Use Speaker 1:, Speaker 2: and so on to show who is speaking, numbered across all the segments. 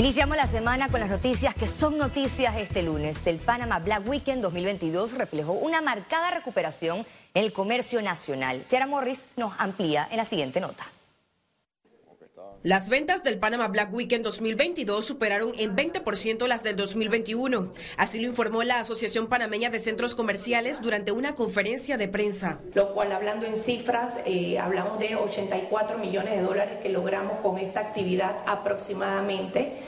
Speaker 1: Iniciamos la semana con las noticias que son noticias este lunes. El Panama Black Weekend 2022 reflejó una marcada recuperación en el comercio nacional. Ciara Morris nos amplía en la siguiente nota.
Speaker 2: Las ventas del Panama Black Weekend 2022 superaron en 20% las del 2021. Así lo informó la Asociación Panameña de Centros Comerciales durante una conferencia de prensa.
Speaker 3: Lo cual, hablando en cifras, eh, hablamos de 84 millones de dólares que logramos con esta actividad aproximadamente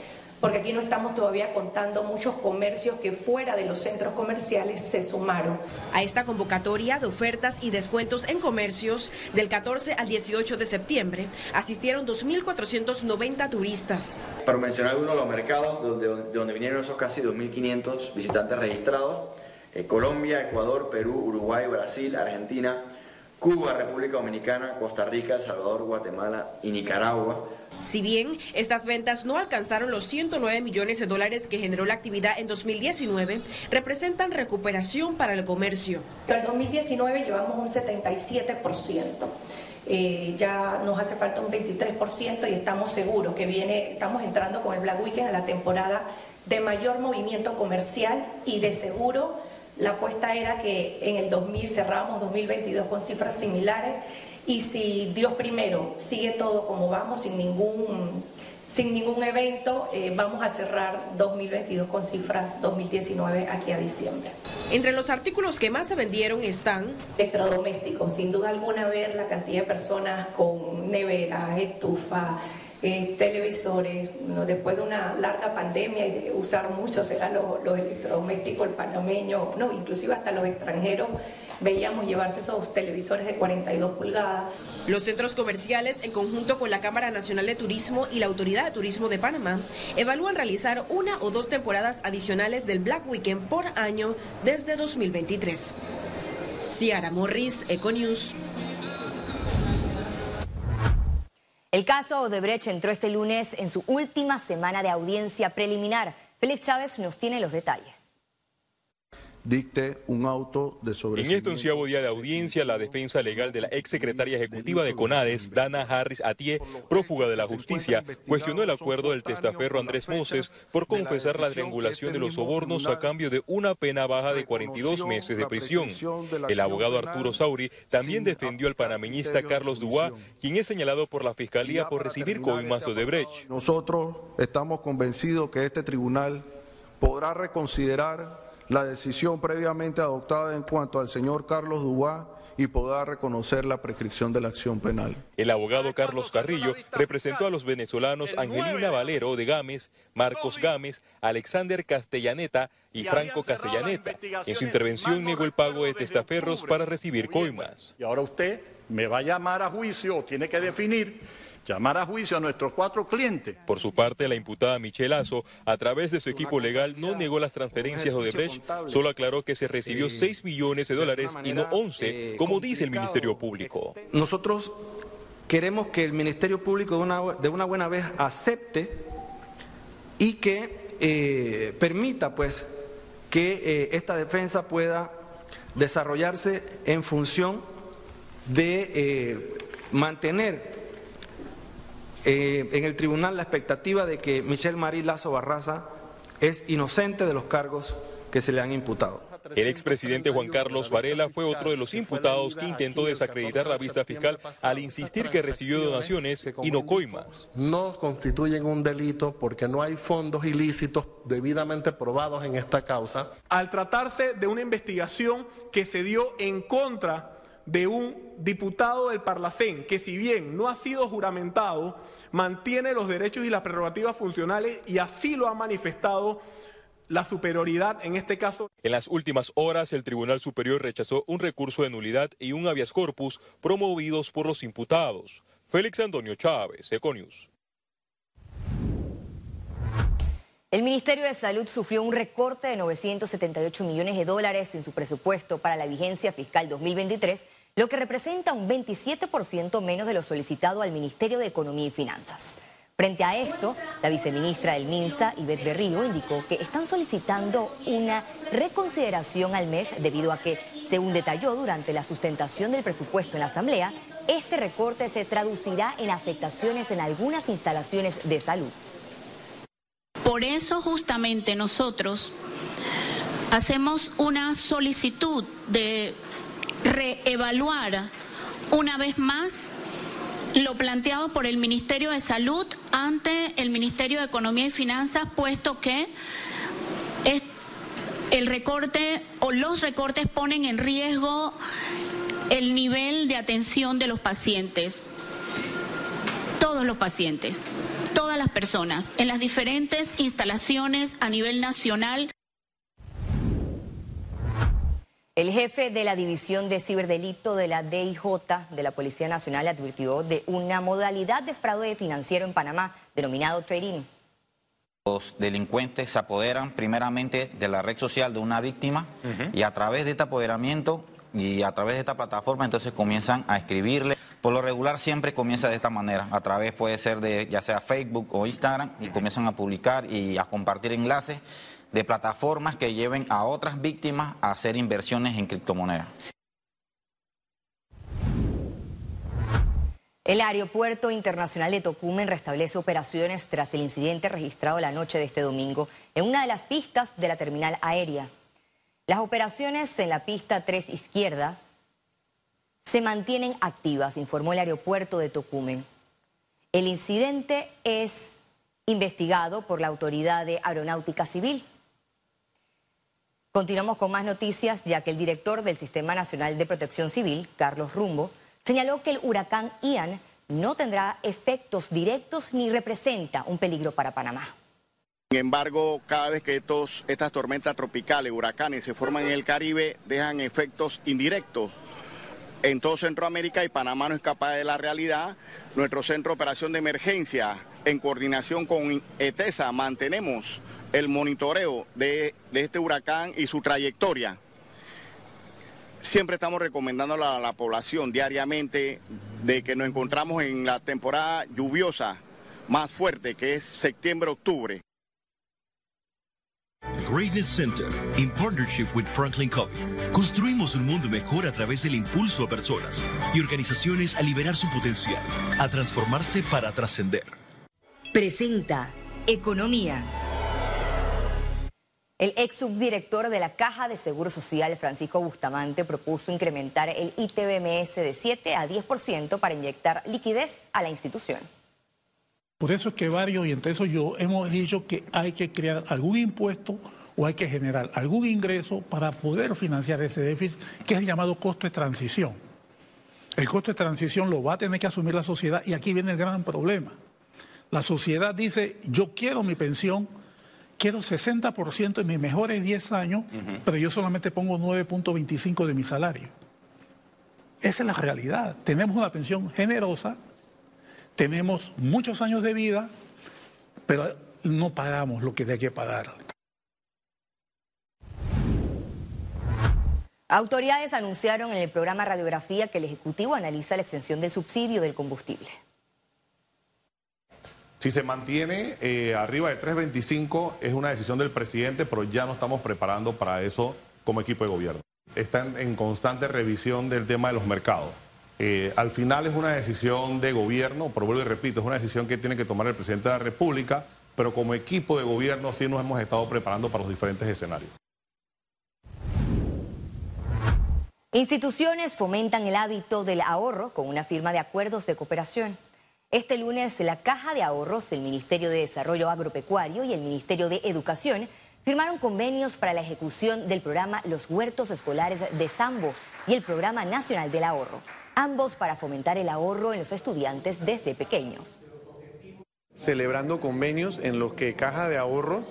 Speaker 3: porque aquí no estamos todavía contando muchos comercios que fuera de los centros comerciales se sumaron.
Speaker 2: A esta convocatoria de ofertas y descuentos en comercios del 14 al 18 de septiembre asistieron 2.490 turistas.
Speaker 4: Para mencionar uno de los mercados de donde vinieron esos casi 2.500 visitantes registrados, eh, Colombia, Ecuador, Perú, Uruguay, Brasil, Argentina, Cuba, República Dominicana, Costa Rica, El Salvador, Guatemala y Nicaragua.
Speaker 2: Si bien estas ventas no alcanzaron los 109 millones de dólares que generó la actividad en 2019, representan recuperación para el comercio.
Speaker 3: Para el 2019 llevamos un 77%. Eh, ya nos hace falta un 23% y estamos seguros que viene, estamos entrando con el Black Weekend a la temporada de mayor movimiento comercial y de seguro la apuesta era que en el 2000 cerramos 2022 con cifras similares y si Dios primero sigue todo como vamos, sin ningún, sin ningún evento, eh, vamos a cerrar 2022 con cifras 2019 aquí a diciembre.
Speaker 2: Entre los artículos que más se vendieron están
Speaker 3: electrodomésticos, sin duda alguna ver la cantidad de personas con neveras, estufas, eh, televisores, después de una larga pandemia y de usar mucho serán los, electrodomésticos, el panameño, no, inclusive hasta los extranjeros, veíamos llevarse esos televisores de 42 pulgadas.
Speaker 2: Los centros comerciales, en conjunto con la Cámara Nacional de Turismo y la Autoridad de Turismo de Panamá, evalúan realizar una o dos temporadas adicionales del Black Weekend por año desde 2023. Ciara Morris, Econews.
Speaker 1: El caso Odebrecht entró este lunes en su última semana de audiencia preliminar. Félix Chávez nos tiene los detalles
Speaker 5: dicte un auto de sobre.
Speaker 6: En este onceavo día de audiencia, la defensa legal de la exsecretaria ejecutiva de CONADES, Dana Harris Atié, prófuga de la justicia, cuestionó el acuerdo del testaferro Andrés Moses por confesar la triangulación de los sobornos a cambio de una pena baja de 42 meses de prisión. El abogado Arturo Sauri también defendió al panameñista Carlos Duá, quien es señalado por la fiscalía por recibir coimas de Brecht.
Speaker 5: Nosotros estamos convencidos que este tribunal podrá reconsiderar la decisión previamente adoptada en cuanto al señor Carlos Dubá y podrá reconocer la prescripción de la acción penal.
Speaker 6: El abogado Carlos Carrillo representó a los venezolanos Angelina Valero de Gámez, Marcos Gámez, Alexander Castellaneta y Franco Castellaneta. En su intervención negó el pago de testaferros para recibir coimas.
Speaker 7: Y ahora usted me va a llamar a juicio tiene que definir llamar a juicio a nuestros cuatro clientes.
Speaker 6: Por su parte, la imputada Michelazo, a través de su equipo legal, no negó las transferencias de Odebrecht, solo aclaró que se recibió 6 millones de dólares y no 11, como dice el Ministerio Público.
Speaker 8: Nosotros queremos que el Ministerio Público de una, de una buena vez acepte y que eh, permita pues que eh, esta defensa pueda desarrollarse en función de eh, mantener eh, en el tribunal la expectativa de que Michelle Marie Lazo Barraza es inocente de los cargos que se le han imputado.
Speaker 6: El expresidente Juan Carlos Varela fue otro de los imputados que intentó desacreditar la vista fiscal al insistir que recibió donaciones y no coimas.
Speaker 9: No constituyen un delito porque no hay fondos ilícitos debidamente probados en esta causa.
Speaker 10: Al tratarse de una investigación que se dio en contra de un diputado del Parlacén que si bien no ha sido juramentado, mantiene los derechos y las prerrogativas funcionales y así lo ha manifestado la superioridad en este caso.
Speaker 6: En las últimas horas, el Tribunal Superior rechazó un recurso de nulidad y un habeas corpus promovidos por los imputados. Félix Antonio Chávez, Econius.
Speaker 1: El Ministerio de Salud sufrió un recorte de 978 millones de dólares en su presupuesto para la vigencia fiscal 2023, lo que representa un 27% menos de lo solicitado al Ministerio de Economía y Finanzas. Frente a esto, la viceministra del MINSA, Ivette Berrío, indicó que están solicitando una reconsideración al MEF debido a que, según detalló durante la sustentación del presupuesto en la Asamblea, este recorte se traducirá en afectaciones en algunas instalaciones de salud.
Speaker 11: Por eso justamente nosotros hacemos una solicitud de reevaluar una vez más lo planteado por el Ministerio de Salud ante el Ministerio de Economía y Finanzas, puesto que el recorte o los recortes ponen en riesgo el nivel de atención de los pacientes, todos los pacientes, todas las personas, en las diferentes instalaciones a nivel nacional.
Speaker 1: El jefe de la División de Ciberdelito de la DIJ de la Policía Nacional advirtió de una modalidad de fraude financiero en Panamá denominado trading.
Speaker 12: Los delincuentes se apoderan primeramente de la red social de una víctima y a través de este apoderamiento y a través de esta plataforma entonces comienzan a escribirle. Por lo regular siempre comienza de esta manera, a través puede ser de ya sea Facebook o Instagram y comienzan a publicar y a compartir enlaces de plataformas que lleven a otras víctimas a hacer inversiones en criptomonedas.
Speaker 1: El Aeropuerto Internacional de Tocumen restablece operaciones tras el incidente registrado la noche de este domingo en una de las pistas de la terminal aérea. Las operaciones en la pista 3 izquierda se mantienen activas, informó el aeropuerto de Tocumen. El incidente es investigado por la Autoridad de Aeronáutica Civil. Continuamos con más noticias, ya que el director del Sistema Nacional de Protección Civil, Carlos Rumbo, señaló que el huracán Ian no tendrá efectos directos ni representa un peligro para Panamá.
Speaker 13: Sin embargo, cada vez que estos, estas tormentas tropicales, huracanes, se forman en el Caribe, dejan efectos indirectos en todo Centroamérica y Panamá no es capaz de la realidad. Nuestro Centro de Operación de Emergencia, en coordinación con ETESA, mantenemos el monitoreo de, este huracán y su trayectoria. Siempre estamos recomendando a la, población diariamente de que nos encontramos en la temporada lluviosa más fuerte, que es septiembre-octubre.
Speaker 14: Greatness Center, in partnership with Franklin Covey. Construimos un mundo mejor a través del impulso a personas y organizaciones a liberar su potencial, a transformarse para trascender.
Speaker 1: Presenta Economía. El ex subdirector de la Caja de Seguro Social, Francisco Bustamante, propuso incrementar el ITBMS de 7 a 10% para inyectar liquidez a la institución.
Speaker 15: Por eso es que varios, y entre eso yo, hemos dicho que hay que crear algún impuesto o hay que generar algún ingreso para poder financiar ese déficit, que es el llamado costo de transición. El costo de transición lo va a tener que asumir la sociedad y aquí viene el gran problema. La sociedad dice, yo quiero mi pensión, quiero 60% en mis mejores 10 años, pero yo solamente pongo 9.25 de mi salario. Esa es la realidad. Tenemos una pensión generosa, tenemos muchos años de vida, pero no pagamos lo que hay que pagar.
Speaker 1: Autoridades anunciaron en el programa Radiografía que el Ejecutivo analiza la extensión del subsidio del combustible.
Speaker 16: Si se mantiene eh, arriba de 3.25 es una decisión del presidente, pero ya no estamos preparando para eso como equipo de gobierno. Están en constante revisión del tema de los mercados. Eh, al final es una decisión de gobierno, pero vuelvo y repito, es una decisión que tiene que tomar el presidente de la República, pero como equipo de gobierno sí nos hemos estado preparando para los diferentes escenarios.
Speaker 1: Instituciones fomentan el hábito del ahorro con una firma de acuerdos de cooperación. Este lunes, la Caja de Ahorros, el Ministerio de Desarrollo Agropecuario y el Ministerio de Educación firmaron convenios para la ejecución del programa Los Huertos Escolares de Sambo y el Programa Nacional del Ahorro, ambos para fomentar el ahorro en los estudiantes desde pequeños.
Speaker 17: Celebrando convenios en los que Caja de Ahorro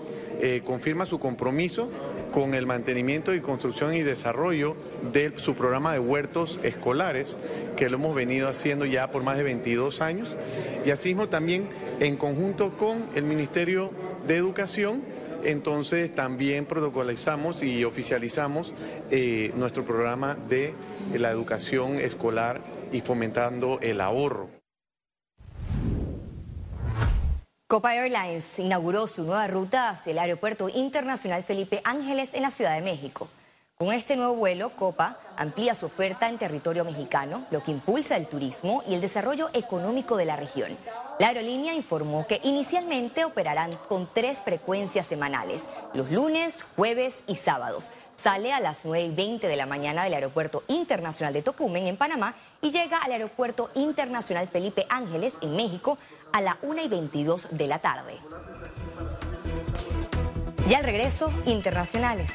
Speaker 17: eh, confirma su compromiso con el mantenimiento y construcción y desarrollo de su programa de huertos escolares, que lo hemos venido haciendo ya por más de 22 años, y asimismo también en conjunto con el Ministerio de Educación, entonces también protocolizamos y oficializamos eh, nuestro programa de la educación escolar y fomentando el ahorro.
Speaker 1: Copa Airlines inauguró su nueva ruta hacia el Aeropuerto Internacional Felipe Ángeles en la Ciudad de México. Con este nuevo vuelo, Copa amplía su oferta en territorio mexicano, lo que impulsa el turismo y el desarrollo económico de la región. La aerolínea informó que inicialmente operarán con tres frecuencias semanales, los lunes, jueves y sábados. Sale a las 9 y 20 de la mañana del Aeropuerto Internacional de Tocumen, en Panamá, y llega al Aeropuerto Internacional Felipe Ángeles, en México, a la 1 y 22 de la tarde. Y al regreso, internacionales.